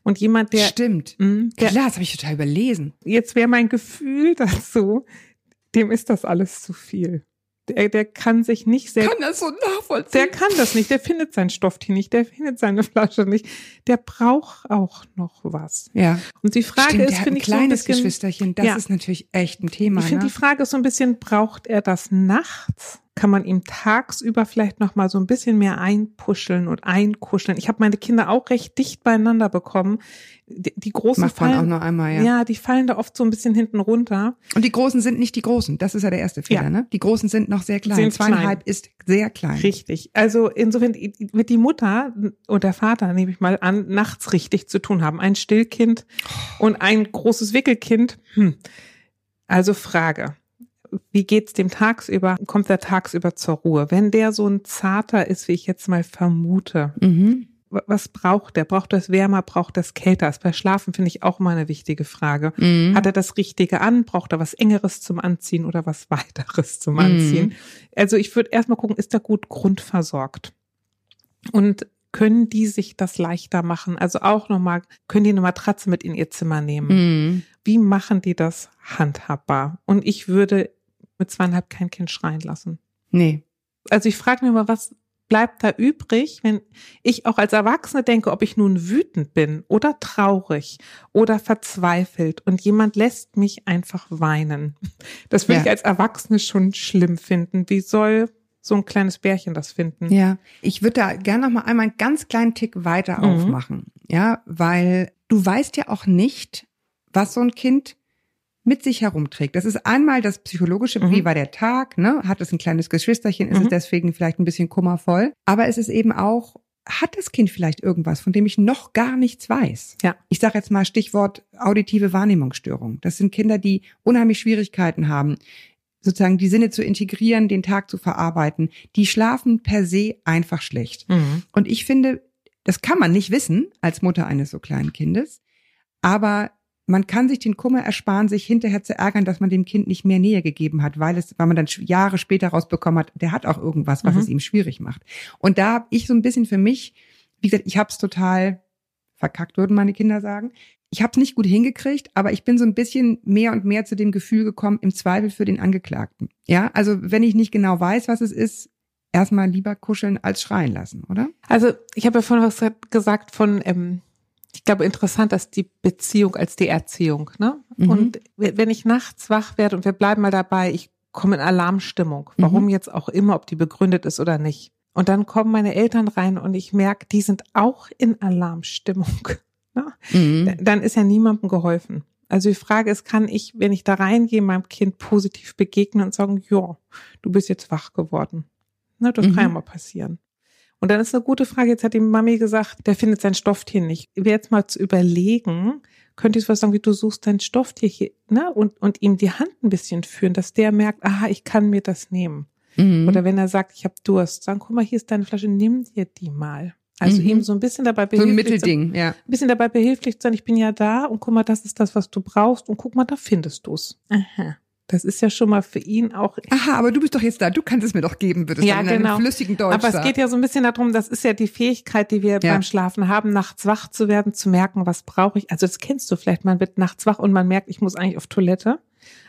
Und jemand, der, Stimmt. mh, der Klar, das habe ich total überlesen. jetzt wäre mein Gefühl dazu, dem ist das alles zu viel. Der, der kann sich nicht selbst, das so nachvollziehen. der kann das nicht, der findet sein Stofftier nicht, der findet seine Flasche nicht, der braucht auch noch was. ja. Und die Frage Stimmt, ist, finde ich so ein kleines bisschen, Geschwisterchen. Das Ja. ist natürlich echt ein Thema. ich finde ne? die Frage ist so ein bisschen, braucht er das nachts? Kann man ihm tagsüber vielleicht noch mal so ein bisschen mehr einpuscheln und einkuscheln? Ich habe meine Kinder auch recht dicht beieinander bekommen. Die, die großen Macht man auch fallen, noch einmal, ja. ja, die fallen da oft so ein bisschen hinten runter. Und die Großen sind nicht die Großen. Das ist ja der erste Fehler, Ja. ne? Die Großen sind noch sehr klein. Sind Zweieinhalb ist sehr klein. Richtig. Also insofern wird die Mutter und der Vater, nehme ich mal an, nachts richtig zu tun haben. Ein Stillkind und ein großes Wickelkind. Hm. Also Frage. Wie geht's dem tagsüber? Kommt der tagsüber zur Ruhe? Wenn der so ein zarter ist, wie ich jetzt mal vermute, Mhm. wa- was braucht der? Braucht das wärmer? Braucht das kälter? Das bei Schlafen finde ich auch mal eine wichtige Frage. Mhm. Hat er das Richtige an? Braucht er was Engeres zum Anziehen oder was Weiteres zum Mhm. Anziehen? Also ich würde erstmal gucken, ist er gut grundversorgt? Und können die sich das leichter machen? Also auch nochmal, können die eine Matratze mit in ihr Zimmer nehmen? Mhm. Wie machen die das handhabbar? Und ich würde mit zweieinhalb kein Kind schreien lassen. Nee. Also ich frage mich mal, was bleibt da übrig, wenn ich auch als Erwachsene denke, ob ich nun wütend bin oder traurig oder verzweifelt und jemand lässt mich einfach weinen. Das würde Ja. ich als Erwachsene schon schlimm finden. Wie soll so ein kleines Bärchen das finden? Ja, ich würde da gerne noch mal einmal einen ganz kleinen Tick weiter Mhm. aufmachen. Ja, weil du weißt ja auch nicht, was so ein Kind mit sich herumträgt. Das ist einmal das psychologische, Mhm. wie war der Tag, ne? Hat es ein kleines Geschwisterchen, ist es Mhm. deswegen vielleicht ein bisschen kummervoll. Aber es ist eben auch, hat das Kind vielleicht irgendwas, von dem ich noch gar nichts weiß? Ja. Ich sage jetzt mal Stichwort auditive Wahrnehmungsstörung. Das sind Kinder, die unheimlich Schwierigkeiten haben, sozusagen die Sinne zu integrieren, den Tag zu verarbeiten. Die schlafen per se einfach schlecht. Mhm. Und ich finde, das kann man nicht wissen als Mutter eines so kleinen Kindes, aber man kann sich den Kummer ersparen, sich hinterher zu ärgern, dass man dem Kind nicht mehr Nähe gegeben hat, weil es, weil man dann Jahre später rausbekommen hat, der hat auch irgendwas, was Mhm. es ihm schwierig macht. Und da habe ich so ein bisschen für mich, wie gesagt, ich habe es total verkackt, würden meine Kinder sagen. Ich habe es nicht gut hingekriegt, aber ich bin so ein bisschen mehr und mehr zu dem Gefühl gekommen, im Zweifel für den Angeklagten. Ja, also wenn ich nicht genau weiß, was es ist, erstmal lieber kuscheln als schreien lassen, oder? Also ich habe ja vorhin was gesagt von, ähm, ich glaube interessant, dass die Beziehung als die Erziehung, ne? Mhm. Und wenn ich nachts wach werde und wir bleiben mal dabei, ich komme in Alarmstimmung, warum Mhm. jetzt auch immer, ob die begründet ist oder nicht. Und dann kommen meine Eltern rein und ich merke, die sind auch in Alarmstimmung. Ne? Mhm. Dann ist ja niemandem geholfen. Also die Frage ist, kann ich, wenn ich da reingehe, meinem Kind positiv begegnen und sagen, ja, du bist jetzt wach geworden. Ne, das Mhm. kann ja mal passieren. Und dann ist eine gute Frage, jetzt hat die Mami gesagt, der findet sein Stofftier nicht. Wäre jetzt mal zu überlegen, könnte ich was sagen, wie du suchst dein Stofftier hier, ne? Und, und ihm die Hand ein bisschen führen, dass der merkt, aha, ich kann mir das nehmen. Mhm. Oder wenn er sagt, ich habe Durst, sagen, guck mal, hier ist deine Flasche, nimm dir die mal. Also Mhm. ihm so ein bisschen dabei so ein behilflich sein- Mittelding, ja. ein bisschen dabei behilflich zu sein, ich bin ja da und guck mal, das ist das, was du brauchst und guck mal, da findest du's. Aha. Das ist ja schon mal für ihn auch. Aha, aber du bist doch jetzt da, du kannst es mir doch geben, würdest Ja, du in einem genau. flüssigen Deutsch Aber es geht ja so ein bisschen darum, das ist ja die Fähigkeit, die wir Ja. beim Schlafen haben, nachts wach zu werden, zu merken, was brauche ich. Also das kennst du vielleicht, man wird nachts wach und man merkt, ich muss eigentlich auf Toilette,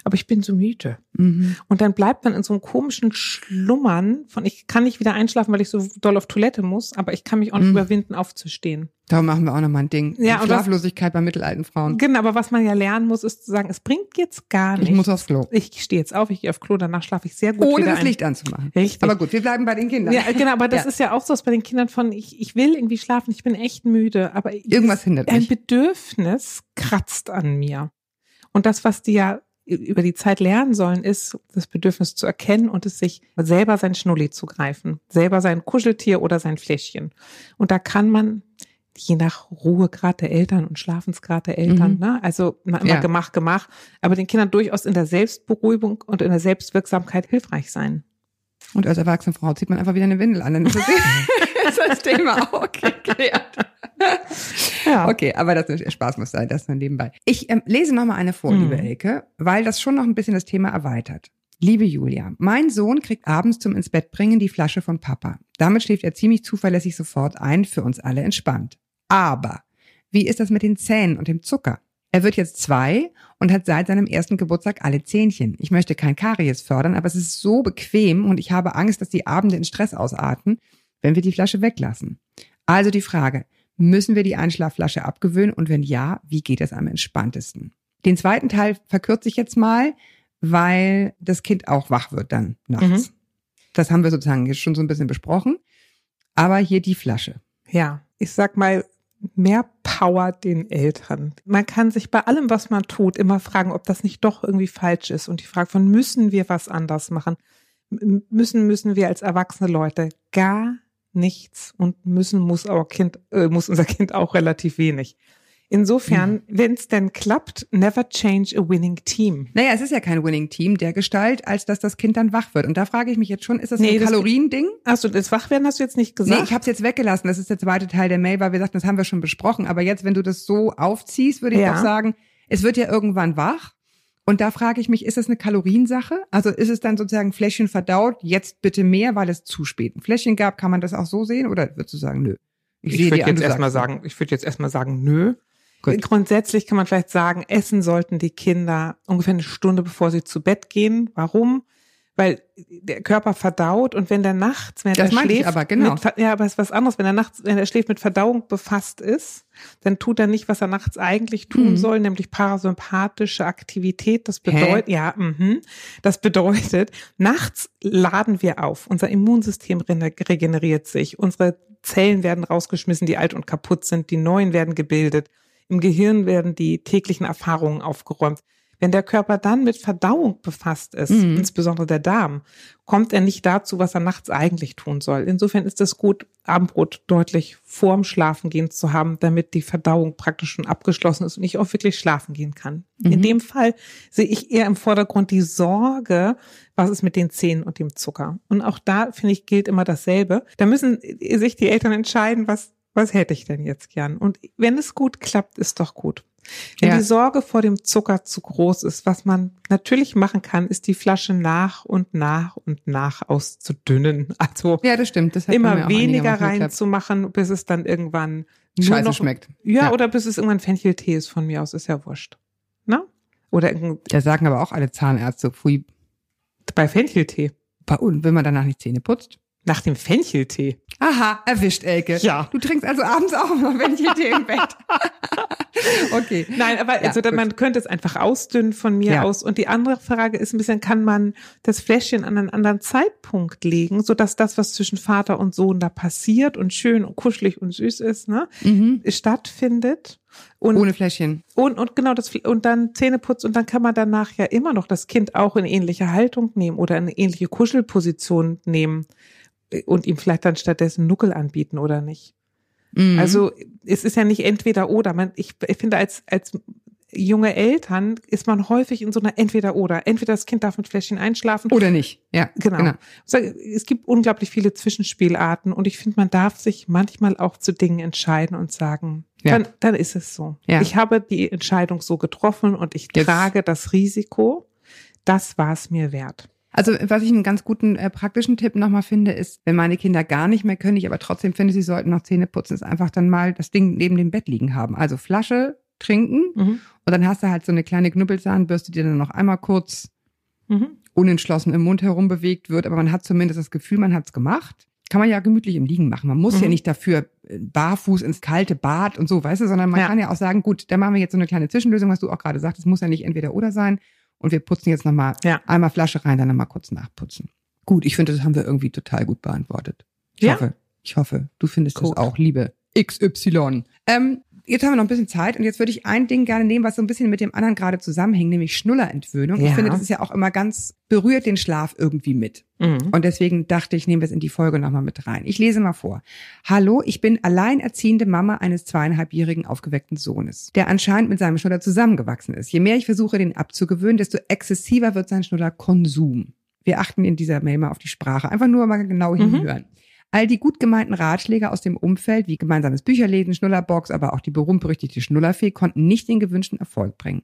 aber ich bin so müde. Mhm. Und dann bleibt man in so einem komischen Schlummern von, ich kann nicht wieder einschlafen, weil ich so doll auf Toilette muss, aber ich kann mich auch nicht Mhm. überwinden, aufzustehen. Darum machen wir auch nochmal ein Ding. Ja, und Schlaflosigkeit bei mittelalten Frauen. Genau, aber was man ja lernen muss, ist zu sagen, es bringt jetzt gar Ich nichts. muss aufs Klo. Ich stehe jetzt auf, ich gehe auf Klo, danach schlafe ich sehr gut Ohne das ein. Licht anzumachen. Richtig. Aber gut, wir bleiben bei den Kindern. Ja, genau, aber das Ja. ist ja auch so was bei den Kindern von, ich, ich will irgendwie schlafen, ich bin echt müde, aber Irgendwas hindert ein mich. Bedürfnis kratzt an mir. Und das, was die ja über die Zeit lernen sollen, ist, das Bedürfnis zu erkennen und es sich selber sein Schnulli zu greifen, selber sein Kuscheltier oder sein Fläschchen. Und da kann man, je nach Ruhegrad der Eltern und Schlafensgrad der Eltern, Mhm. ne, also immer Ja. gemacht, gemacht, aber den Kindern durchaus in der Selbstberuhigung und in der Selbstwirksamkeit hilfreich sein. Und als erwachsene Frau zieht man einfach wieder eine Windel an. Dann ist das, ist das Thema auch geklärt. Ja. Okay, aber das ist, Spaß muss sein, das nur nebenbei. Ich ähm, lese noch mal eine vor, Mhm. liebe Elke, weil das schon noch ein bisschen das Thema erweitert. Liebe Julia, mein Sohn kriegt abends zum ins Bett bringen die Flasche von Papa. Damit schläft er ziemlich zuverlässig sofort ein, für uns alle entspannt. Aber wie ist das mit den Zähnen und dem Zucker? Er wird jetzt zwei und hat seit seinem ersten Geburtstag alle Zähnchen. Ich möchte kein Karies fördern, aber es ist so bequem und ich habe Angst, dass die Abende in Stress ausarten, wenn wir die Flasche weglassen. Also die Frage, müssen wir die Einschlafflasche abgewöhnen und wenn ja, wie geht es am entspanntesten? Den zweiten Teil verkürze ich jetzt mal, weil das Kind auch wach wird dann nachts. Mhm. Das haben wir sozusagen jetzt schon so ein bisschen besprochen. Aber hier die Flasche. ja, ich sag mal, mehr Power den Eltern. Man kann sich bei allem, was man tut, immer fragen, ob das nicht doch irgendwie falsch ist. Und die Frage von, müssen wir was anders machen? Müssen, müssen wir als erwachsene Leute gar nichts und müssen muss Kind, äh, muss unser Kind auch relativ wenig. Insofern, wenn es denn klappt, never change a winning team. Naja, es ist ja kein Winning Team der Gestalt, als dass das Kind dann wach wird. Und da frage ich mich jetzt schon, ist das Nee, ein Kaloriending? Achso, das Wachwerden hast du jetzt nicht gesagt? Nee, ich habe es jetzt weggelassen. Das ist der zweite Teil der Mail, weil wir sagten, das haben wir schon besprochen. Aber jetzt, wenn du das so aufziehst, würde ich Ja. doch sagen, es wird ja irgendwann wach. Und da frage ich mich, ist das eine Kaloriensache? Also ist es dann sozusagen Fläschchen verdaut, jetzt bitte mehr, weil es zu spät ein Fläschchen gab? Kann man das auch so sehen? Oder würdest du sagen, nö? Ich, sehe würde jetzt erstmal sagen, ich würde jetzt erstmal sagen, nö. Gut. Grundsätzlich kann man vielleicht sagen, essen sollten die Kinder ungefähr eine Stunde bevor sie zu Bett gehen. Warum? Weil der Körper verdaut und wenn der nachts, wenn Das er schläft, aber, genau. mit, ja, aber es ist was anderes. Wenn er nachts, wenn er schläft mit Verdauung befasst ist, dann tut er nicht, was er nachts eigentlich tun Mhm. soll, nämlich parasympathische Aktivität. Das bedeutet, ja, mhm. das bedeutet, nachts laden wir auf. Unser Immunsystem regeneriert sich. Unsere Zellen werden rausgeschmissen, die alt und kaputt sind. Die neuen werden gebildet. Im Gehirn werden die täglichen Erfahrungen aufgeräumt. Wenn der Körper dann mit Verdauung befasst ist, Mhm. insbesondere der Darm, kommt er nicht dazu, was er nachts eigentlich tun soll. Insofern ist es gut, Abendbrot deutlich vorm Schlafengehen zu haben, damit die Verdauung praktisch schon abgeschlossen ist und ich auch wirklich schlafen gehen kann. In Mhm. dem Fall sehe ich eher im Vordergrund die Sorge, was ist mit den Zähnen und dem Zucker. Und auch da, finde ich, gilt immer dasselbe. Da müssen sich die Eltern entscheiden, was, was hätte ich denn jetzt gern? Und wenn es gut klappt, ist doch gut. Wenn Ja. die Sorge vor dem Zucker zu groß ist, was man natürlich machen kann, ist die Flasche nach und nach und nach auszudünnen. Also Ja, das stimmt. Das immer weniger reinzumachen, bis es dann irgendwann nur Scheiße noch schmeckt. Ja, Ja. oder bis es irgendwann Fencheltee ist von mir aus, ist ja wurscht. Na? Oder Da sagen aber auch alle Zahnärzte, pfui, bei Fencheltee. bei uns, wenn man danach nicht Zähne putzt. Nach dem Fencheltee. Aha, erwischt, Elke. Ja. Du trinkst also abends auch noch Fencheltee im Bett. okay. Nein, aber Ja, also gut. man könnte es einfach ausdünnen von mir Ja. aus. Und die andere Frage ist ein bisschen, kann man das Fläschchen an einen anderen Zeitpunkt legen, sodass das, was zwischen Vater und Sohn da passiert und schön und kuschelig und süß ist, ne, Mhm. stattfindet. Und, Ohne Fläschchen. und, und genau das, und dann Zähneputz und dann kann man danach ja immer noch das Kind auch in ähnliche Haltung nehmen oder in eine ähnliche Kuschelposition nehmen und ihm vielleicht dann stattdessen Nuckel anbieten oder nicht. Mhm. Also es ist ja nicht entweder oder. Man, ich, ich finde, als, als junge Eltern ist man häufig in so einer entweder oder. Entweder das Kind darf mit Fläschchen einschlafen. Oder nicht. Ja, Genau. So, Es gibt unglaublich viele Zwischenspielarten und ich finde, man darf sich manchmal auch zu Dingen entscheiden und sagen, Ja. dann, dann ist es so. Ja. Ich habe die Entscheidung so getroffen und ich Jetzt- trage das Risiko. Das war es mir wert. Also was ich einen ganz guten äh, praktischen Tipp nochmal finde, ist, wenn meine Kinder gar nicht mehr können, ich aber trotzdem finde, sie sollten noch Zähne putzen, ist einfach dann mal das Ding neben dem Bett liegen haben. Also Flasche trinken Mhm. und dann hast du halt so eine kleine Knüppelzahnbürste, die dann noch einmal kurz Mhm. unentschlossen im Mund herum bewegt wird, aber man hat zumindest das Gefühl, man hat's gemacht. Kann man ja gemütlich im Liegen machen. Man muss Mhm. ja nicht dafür äh, barfuß ins kalte Bad und so, weißt du, sondern man Ja. kann ja auch sagen, gut, dann machen wir jetzt so eine kleine Zwischenlösung, was du auch gerade sagst, es muss ja nicht entweder oder sein und wir putzen jetzt nochmal Ja. einmal Flasche rein, dann nochmal kurz nachputzen. Gut, ich finde, das haben wir irgendwie total gut beantwortet. Ich Ja. hoffe, ich hoffe, du findest Gut. das auch, liebe XY. Ähm, jetzt haben wir noch ein bisschen Zeit und jetzt würde ich ein Ding gerne nehmen, was so ein bisschen mit dem anderen gerade zusammenhängt, nämlich Schnullerentwöhnung. Ich Ja. finde, das ist ja auch immer ganz, berührt den Schlaf irgendwie mit. Mhm. Und deswegen dachte ich, nehmen wir es in die Folge nochmal mit rein. Ich lese mal vor. Hallo, ich bin alleinerziehende Mama eines zweieinhalbjährigen aufgeweckten Sohnes, der anscheinend mit seinem Schnuller zusammengewachsen ist. Je mehr ich versuche, den abzugewöhnen, desto exzessiver wird sein Schnullerkonsum. Wir achten in dieser Mail mal auf die Sprache. Einfach nur mal genau Mhm. All die gut gemeinten Ratschläge aus dem Umfeld, wie gemeinsames Bücherlesen, Schnullerbox, aber auch die berühmt-berüchtigte Schnullerfee, konnten nicht den gewünschten Erfolg bringen.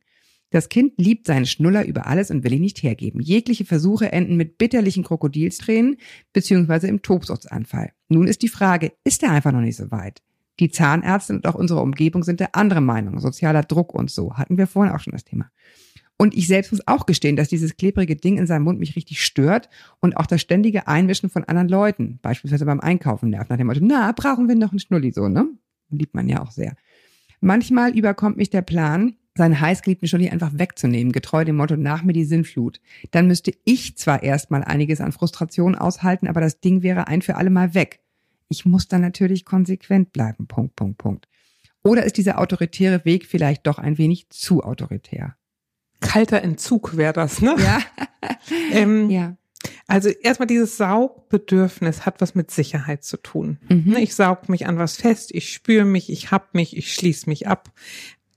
Das Kind liebt seinen Schnuller über alles und will ihn nicht hergeben. Jegliche Versuche enden mit bitterlichen Krokodilstränen beziehungsweise im Tobsuchtsanfall. Nun ist die Frage, ist er einfach noch nicht so weit? Die Zahnärzte und auch unsere Umgebung sind der andere Meinung. Sozialer Druck und so. Hatten wir vorhin auch schon das Thema. Und ich selbst muss auch gestehen, dass dieses klebrige Ding in seinem Mund mich richtig stört und auch das ständige Einmischen von anderen Leuten, beispielsweise beim Einkaufen nervt, nach dem Motto, na, brauchen wir noch einen Schnulli, so, ne? Liebt man ja auch sehr. Manchmal überkommt mich der Plan, seinen heißgeliebten Schnulli einfach wegzunehmen, getreu dem Motto, nach mir die Sinnflut. Dann müsste ich zwar erstmal einiges an Frustration aushalten, aber das Ding wäre ein für alle Mal weg. Ich muss dann natürlich konsequent bleiben, Punkt, Punkt, Punkt. Oder ist dieser autoritäre Weg vielleicht doch ein wenig zu autoritär? Kalter Entzug wäre das, ne? Ja, Ähm, ja. Also erstmal dieses Saugbedürfnis hat was mit Sicherheit zu tun. Mhm. Ne, Ich saug mich an was fest, ich spüre mich, ich hab mich, ich schließe mich ab.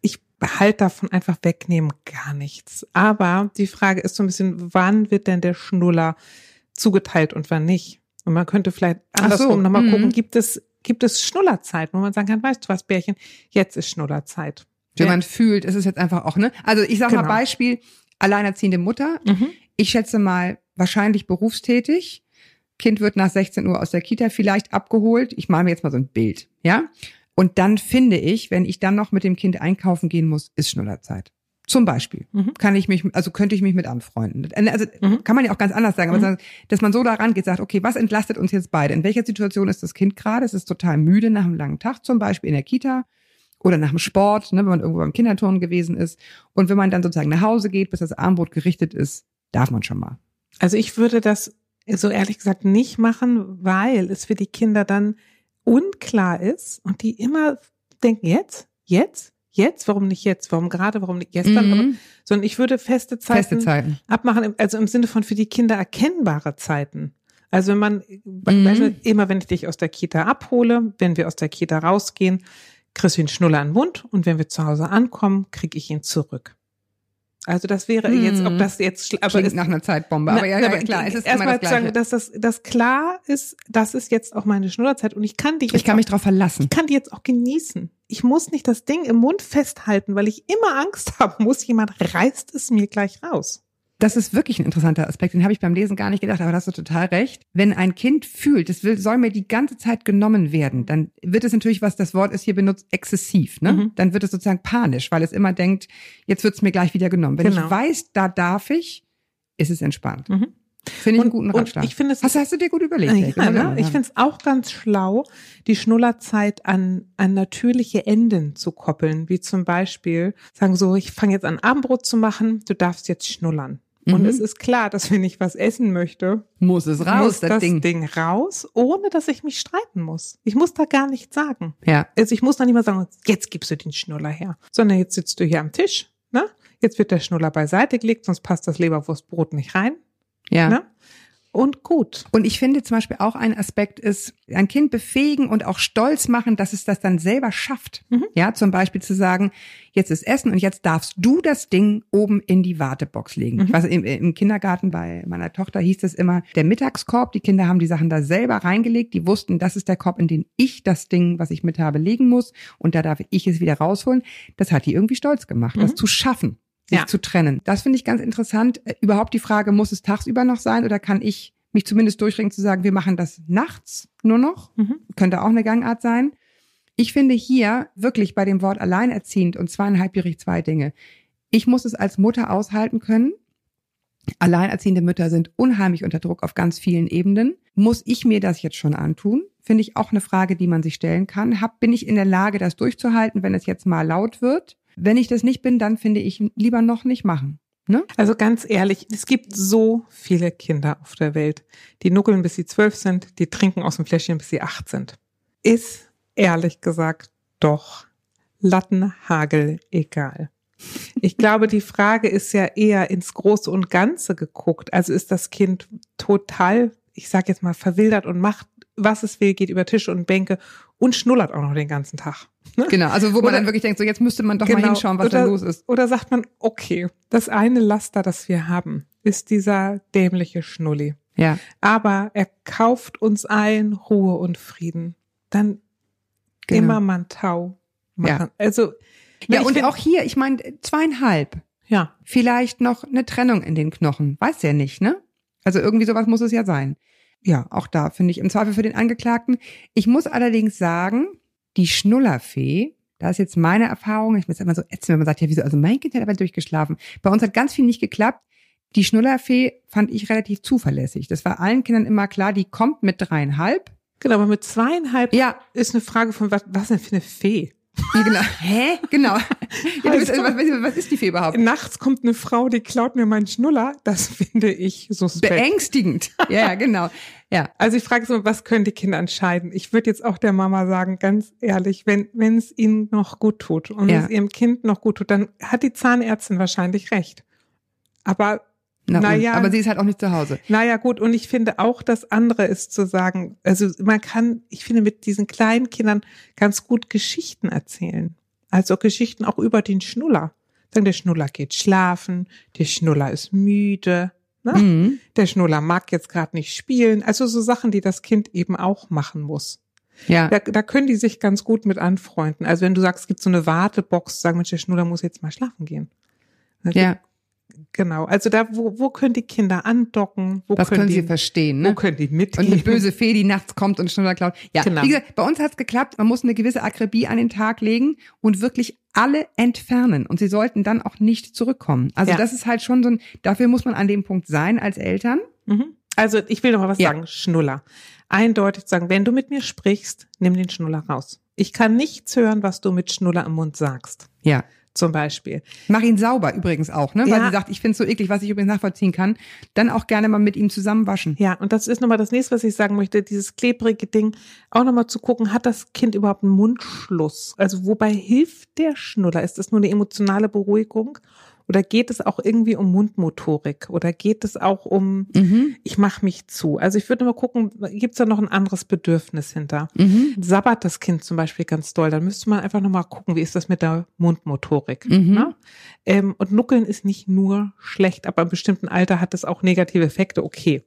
Ich behalte davon einfach wegnehmen gar nichts. Aber die Frage ist so ein bisschen, wann wird denn der Schnuller zugeteilt und wann nicht? Und man könnte vielleicht Ach so, andersrum nochmal mhm. gucken, gibt es, gibt es Schnullerzeit, wo man sagen kann, weißt du was, Bärchen, jetzt ist Schnullerzeit. Wenn man fühlt, ist es jetzt einfach auch, ne? Also ich sag mal Genau. Beispiel, alleinerziehende Mutter, Mhm. ich schätze mal wahrscheinlich berufstätig, Kind wird nach 16 Uhr aus der Kita vielleicht abgeholt, ich male mir jetzt mal so ein Bild, ja? Und dann finde ich, wenn ich dann noch mit dem Kind einkaufen gehen muss, ist Schnullerzeit. Zum Beispiel Mhm. kann ich mich, also könnte ich mich mit anfreunden. Also Mhm. kann man ja auch ganz anders sagen, aber Mhm. dass man so daran geht, sagt, okay, was entlastet uns jetzt beide? In welcher Situation ist das Kind gerade? Es ist total müde nach einem langen Tag, zum Beispiel in der Kita oder nach dem Sport, ne, wenn man irgendwo beim Kinderturnen gewesen ist. Und wenn man dann sozusagen nach Hause geht, bis das Armbrot gerichtet ist, darf man schon mal. Also ich würde das so ehrlich gesagt nicht machen, weil es für die Kinder dann unklar ist und die immer denken, jetzt, jetzt, jetzt, warum nicht jetzt, warum gerade, warum nicht gestern, Mhm. sondern ich würde feste Zeiten, Feste Zeiten. abmachen, also im Sinne von für die Kinder erkennbare Zeiten. Also wenn man, Mhm. Immer wenn ich dich aus der Kita abhole, wenn wir aus der Kita rausgehen, einen Schnuller in den Mund und wenn wir zu Hause ankommen, kriege ich ihn zurück. Also das wäre Mhm. jetzt, ob das jetzt, aber Klingt es, nach einer Zeitbombe. Aber na, ja, ja, klar, es ist erstmal das zu sagen, dass das, das klar ist, das ist jetzt auch meine Schnullerzeit und ich kann die jetzt Ich kann auch, mich drauf verlassen. ich kann die jetzt auch genießen. Ich muss nicht das Ding im Mund festhalten, weil ich immer Angst haben muss, jemand reißt es mir gleich raus. Das ist wirklich ein interessanter Aspekt. Den habe ich beim Lesen gar nicht gedacht, aber da hast du total recht. Wenn ein Kind fühlt, es will, soll mir die ganze Zeit genommen werden, dann wird es natürlich, was das Wort ist hier benutzt, exzessiv. Ne? Mhm. Dann wird es sozusagen panisch, weil es immer denkt, jetzt wird es mir gleich wieder genommen. Wenn Genau. ich weiß, da darf ich, ist es entspannt. Mhm. Finde ich einen Und- guten und Ratschlag. ich finde, es hast, hast du dir gut überlegt? Ja, Elke? ne? Ich finde es auch ganz schlau, die Schnullerzeit an, an natürliche Enden zu koppeln, wie zum Beispiel sagen so, ich fange jetzt an Abendbrot zu machen, du darfst jetzt schnullern. Und Mhm. es ist klar, dass wenn ich was essen möchte, muss es raus, muss das, das Ding. Ding. raus, ohne dass ich mich streiten muss. Ich muss da gar nichts sagen. Ja. Also ich muss noch nicht mal sagen, jetzt gibst du den Schnuller her, sondern jetzt sitzt du hier am Tisch, ne? Jetzt wird der Schnuller beiseite gelegt, sonst passt das Leberwurstbrot nicht rein, Ja. ne? Und gut. Und ich finde zum Beispiel auch ein Aspekt ist, ein Kind befähigen und auch stolz machen, dass es das dann selber schafft. Mhm. Ja, zum Beispiel zu sagen, jetzt ist Essen und jetzt darfst du das Ding oben in die Wartebox legen. Mhm. Weiß, im, im Kindergarten bei meiner Tochter hieß es immer der Mittagskorb. Die Kinder haben die Sachen da selber reingelegt. Die wussten, das ist der Korb, in den ich das Ding, was ich mit habe, legen muss. Und da darf ich es wieder rausholen. Das hat die irgendwie stolz gemacht, das Mhm. zu schaffen sich Ja. zu trennen. Das finde ich ganz interessant. Äh, Überhaupt die Frage, muss es tagsüber noch sein oder kann ich mich zumindest durchringen zu sagen, wir machen das nachts nur noch? Mhm. Könnte auch eine Gangart sein. Ich finde hier wirklich bei dem Wort alleinerziehend und zweieinhalbjährig zwei Dinge. Ich muss es als Mutter aushalten können. Alleinerziehende Mütter sind unheimlich unter Druck auf ganz vielen Ebenen. Muss ich mir das jetzt schon antun? Finde ich auch eine Frage, die man sich stellen kann. Hab, bin ich in der Lage, das durchzuhalten, wenn es jetzt mal laut wird? Wenn ich das nicht bin, dann finde ich lieber noch nicht machen. Ne? Also ganz ehrlich, es gibt so viele Kinder auf der Welt, die nuckeln, bis sie zwölf sind, die trinken aus dem Fläschchen, bis sie acht sind. Ist ehrlich gesagt doch Lattenhagel egal. Ich glaube, die Frage ist ja eher ins Große und Ganze geguckt. Also ist das Kind total, ich sage jetzt mal, verwildert und macht, was es will, geht über Tische und Bänke und schnullert auch noch den ganzen Tag. Genau, also wo man Oder- dann wirklich denkt, so jetzt müsste man doch mal Genau. hinschauen, was da los ist. Oder sagt man, okay, das eine Laster, das wir haben, ist dieser dämliche Schnulli. Ja. Aber er kauft uns allen Ruhe und Frieden. Dann Genau. immer man Tau machen. Also, Ja, und find- auch hier, ich meine, zweieinhalb. ja, Vielleicht noch eine Trennung in den Knochen. Weiß ja nicht, ne? Also irgendwie sowas muss es ja sein. Ja, auch da finde ich im Zweifel für den Angeklagten. Ich muss allerdings sagen, die Schnullerfee, da ist jetzt meine Erfahrung, ich jetzt immer so ätzend, wenn man sagt, ja, wieso, also mein Kind hat aber durchgeschlafen. Bei uns hat ganz viel nicht geklappt. Die Schnullerfee fand ich relativ zuverlässig. Das war allen Kindern immer klar, die kommt mit dreieinhalb. genau, aber mit zweieinhalb Ja, ist eine Frage von, was, was denn für eine Fee? Ja, genau. Hä? Genau. Ja, bist, also, was, was ist die Fee überhaupt? Nachts kommt eine Frau, die klaut mir meinen Schnuller. Das finde ich suspekt. Beängstigend. Ja, ja, genau. Ja. Also ich frage so, was können die Kinder entscheiden? Ich würde jetzt auch der Mama sagen, ganz ehrlich, wenn wenn es ihnen noch gut tut und Ja. es ihrem Kind noch gut tut, dann hat die Zahnärztin wahrscheinlich recht. Aber Na, und, Naja. aber sie ist halt auch nicht zu Hause. naja, gut, und ich finde auch das andere ist zu sagen, also man kann, ich finde, mit diesen kleinen Kindern ganz gut Geschichten erzählen. Also Geschichten auch über den Schnuller. Sagen, der Schnuller geht schlafen, der Schnuller ist müde, ne? Mhm. der Schnuller mag jetzt gerade nicht spielen. Also so Sachen, die das Kind eben auch machen muss. Ja. Da, da können die sich ganz gut mit anfreunden. Also wenn du sagst, es gibt so eine Wartebox, sagen Mensch, der Schnuller muss jetzt mal schlafen gehen. ja. Genau. Also da, wo, wo können die Kinder andocken? Wo Das können die, sie verstehen, Wo ne? können die Und mitgehen? eine böse Fee, die nachts kommt und schneller klaut. Ja, Genau. wie gesagt, bei uns hat's geklappt. Man muss eine gewisse Akribie an den Tag legen und wirklich alle entfernen. Und sie sollten dann auch nicht zurückkommen. Also Ja. das ist halt schon so ein, dafür muss man an dem Punkt sein als Eltern. Mhm. Also ich will noch mal was Ja. sagen. Schnuller. Eindeutig sagen, wenn du mit mir sprichst, nimm den Schnuller raus. Ich kann nichts hören, was du mit Schnuller im Mund sagst. Ja. Zum Beispiel. Mach ihn sauber übrigens auch, ne? Weil Ja. sie sagt, ich finde es so eklig, was ich übrigens nachvollziehen kann. Dann auch gerne mal mit ihm zusammen waschen. Ja, und das ist nochmal das nächste, was ich sagen möchte, dieses klebrige Ding, auch nochmal zu gucken, hat das Kind überhaupt einen Mundschluss? Also wobei hilft der Schnuller? Ist das nur eine emotionale Beruhigung? Oder geht es auch irgendwie um Mundmotorik? Oder geht es auch um, Mhm. ich mache mich zu? Also ich würde mal gucken, gibt es da noch ein anderes Bedürfnis hinter? Mhm. Sabbert das Kind zum Beispiel ganz doll, dann müsste man einfach nochmal gucken, wie ist das mit der Mundmotorik. Mhm. Ne? Ähm, und Nuckeln ist nicht nur schlecht, aber im bestimmten Alter hat es auch negative Effekte. Okay.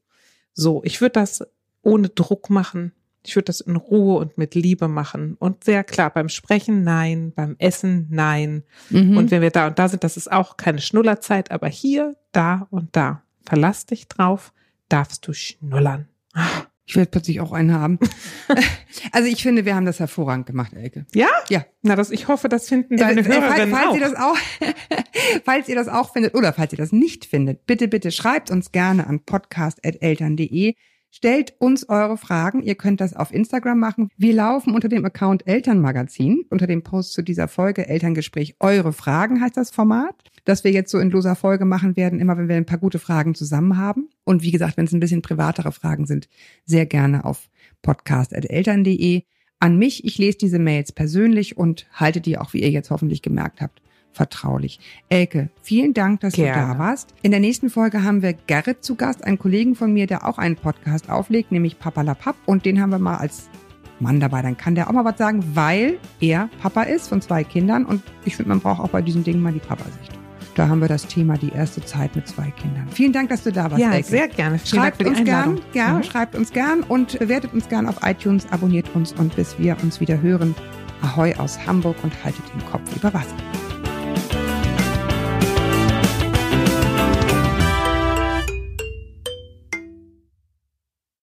So, ich würde das ohne Druck machen. Ich würde das in Ruhe und mit Liebe machen. Und sehr klar, beim Sprechen nein, beim Essen nein. Mhm. Und wenn wir da und da sind, das ist auch keine Schnullerzeit, aber hier, da und da. Verlass dich drauf, darfst du schnullern. Ich werde plötzlich auch einen haben. also ich finde, wir haben das hervorragend gemacht, Elke. Ja? Ja. Na, das, ich hoffe, das finden deine Äh, falls, Hörerinnen falls auch. ihr das auch, falls ihr das auch findet oder falls ihr das nicht findet, bitte, bitte schreibt uns gerne an podcast.eltern.de. Stellt uns eure Fragen. Ihr könnt das auf Instagram machen. Wir laufen unter dem Account Elternmagazin, unter dem Post zu dieser Folge Elterngespräch. Eure Fragen heißt das Format, das wir jetzt so in loser Folge machen werden, immer wenn wir ein paar gute Fragen zusammen haben. Und wie gesagt, wenn es ein bisschen privatere Fragen sind, sehr gerne auf podcast.eltern.de. An mich, ich lese diese Mails persönlich und halte die auch, wie ihr jetzt hoffentlich gemerkt habt, vertraulich. Elke, vielen Dank, dass du Gerne. da warst. In der nächsten Folge haben wir Gerrit zu Gast, einen Kollegen von mir, der auch einen Podcast auflegt, nämlich Papa La Papp. Und den haben wir mal als Mann dabei. Dann kann der auch mal was sagen, weil er Papa ist von zwei Kindern. Und ich finde, man braucht auch bei diesem Ding mal die Papa-Sicht. Da haben wir das Thema die erste Zeit mit zwei Kindern. Vielen Dank, dass du da warst, Ja, Elke. sehr gerne. Vielen Schreibt Dank uns für die gern, ja, Mhm. schreibt uns gern und bewertet uns gern auf iTunes, abonniert uns und bis wir uns wieder hören. Ahoi aus Hamburg und haltet den Kopf über Wasser.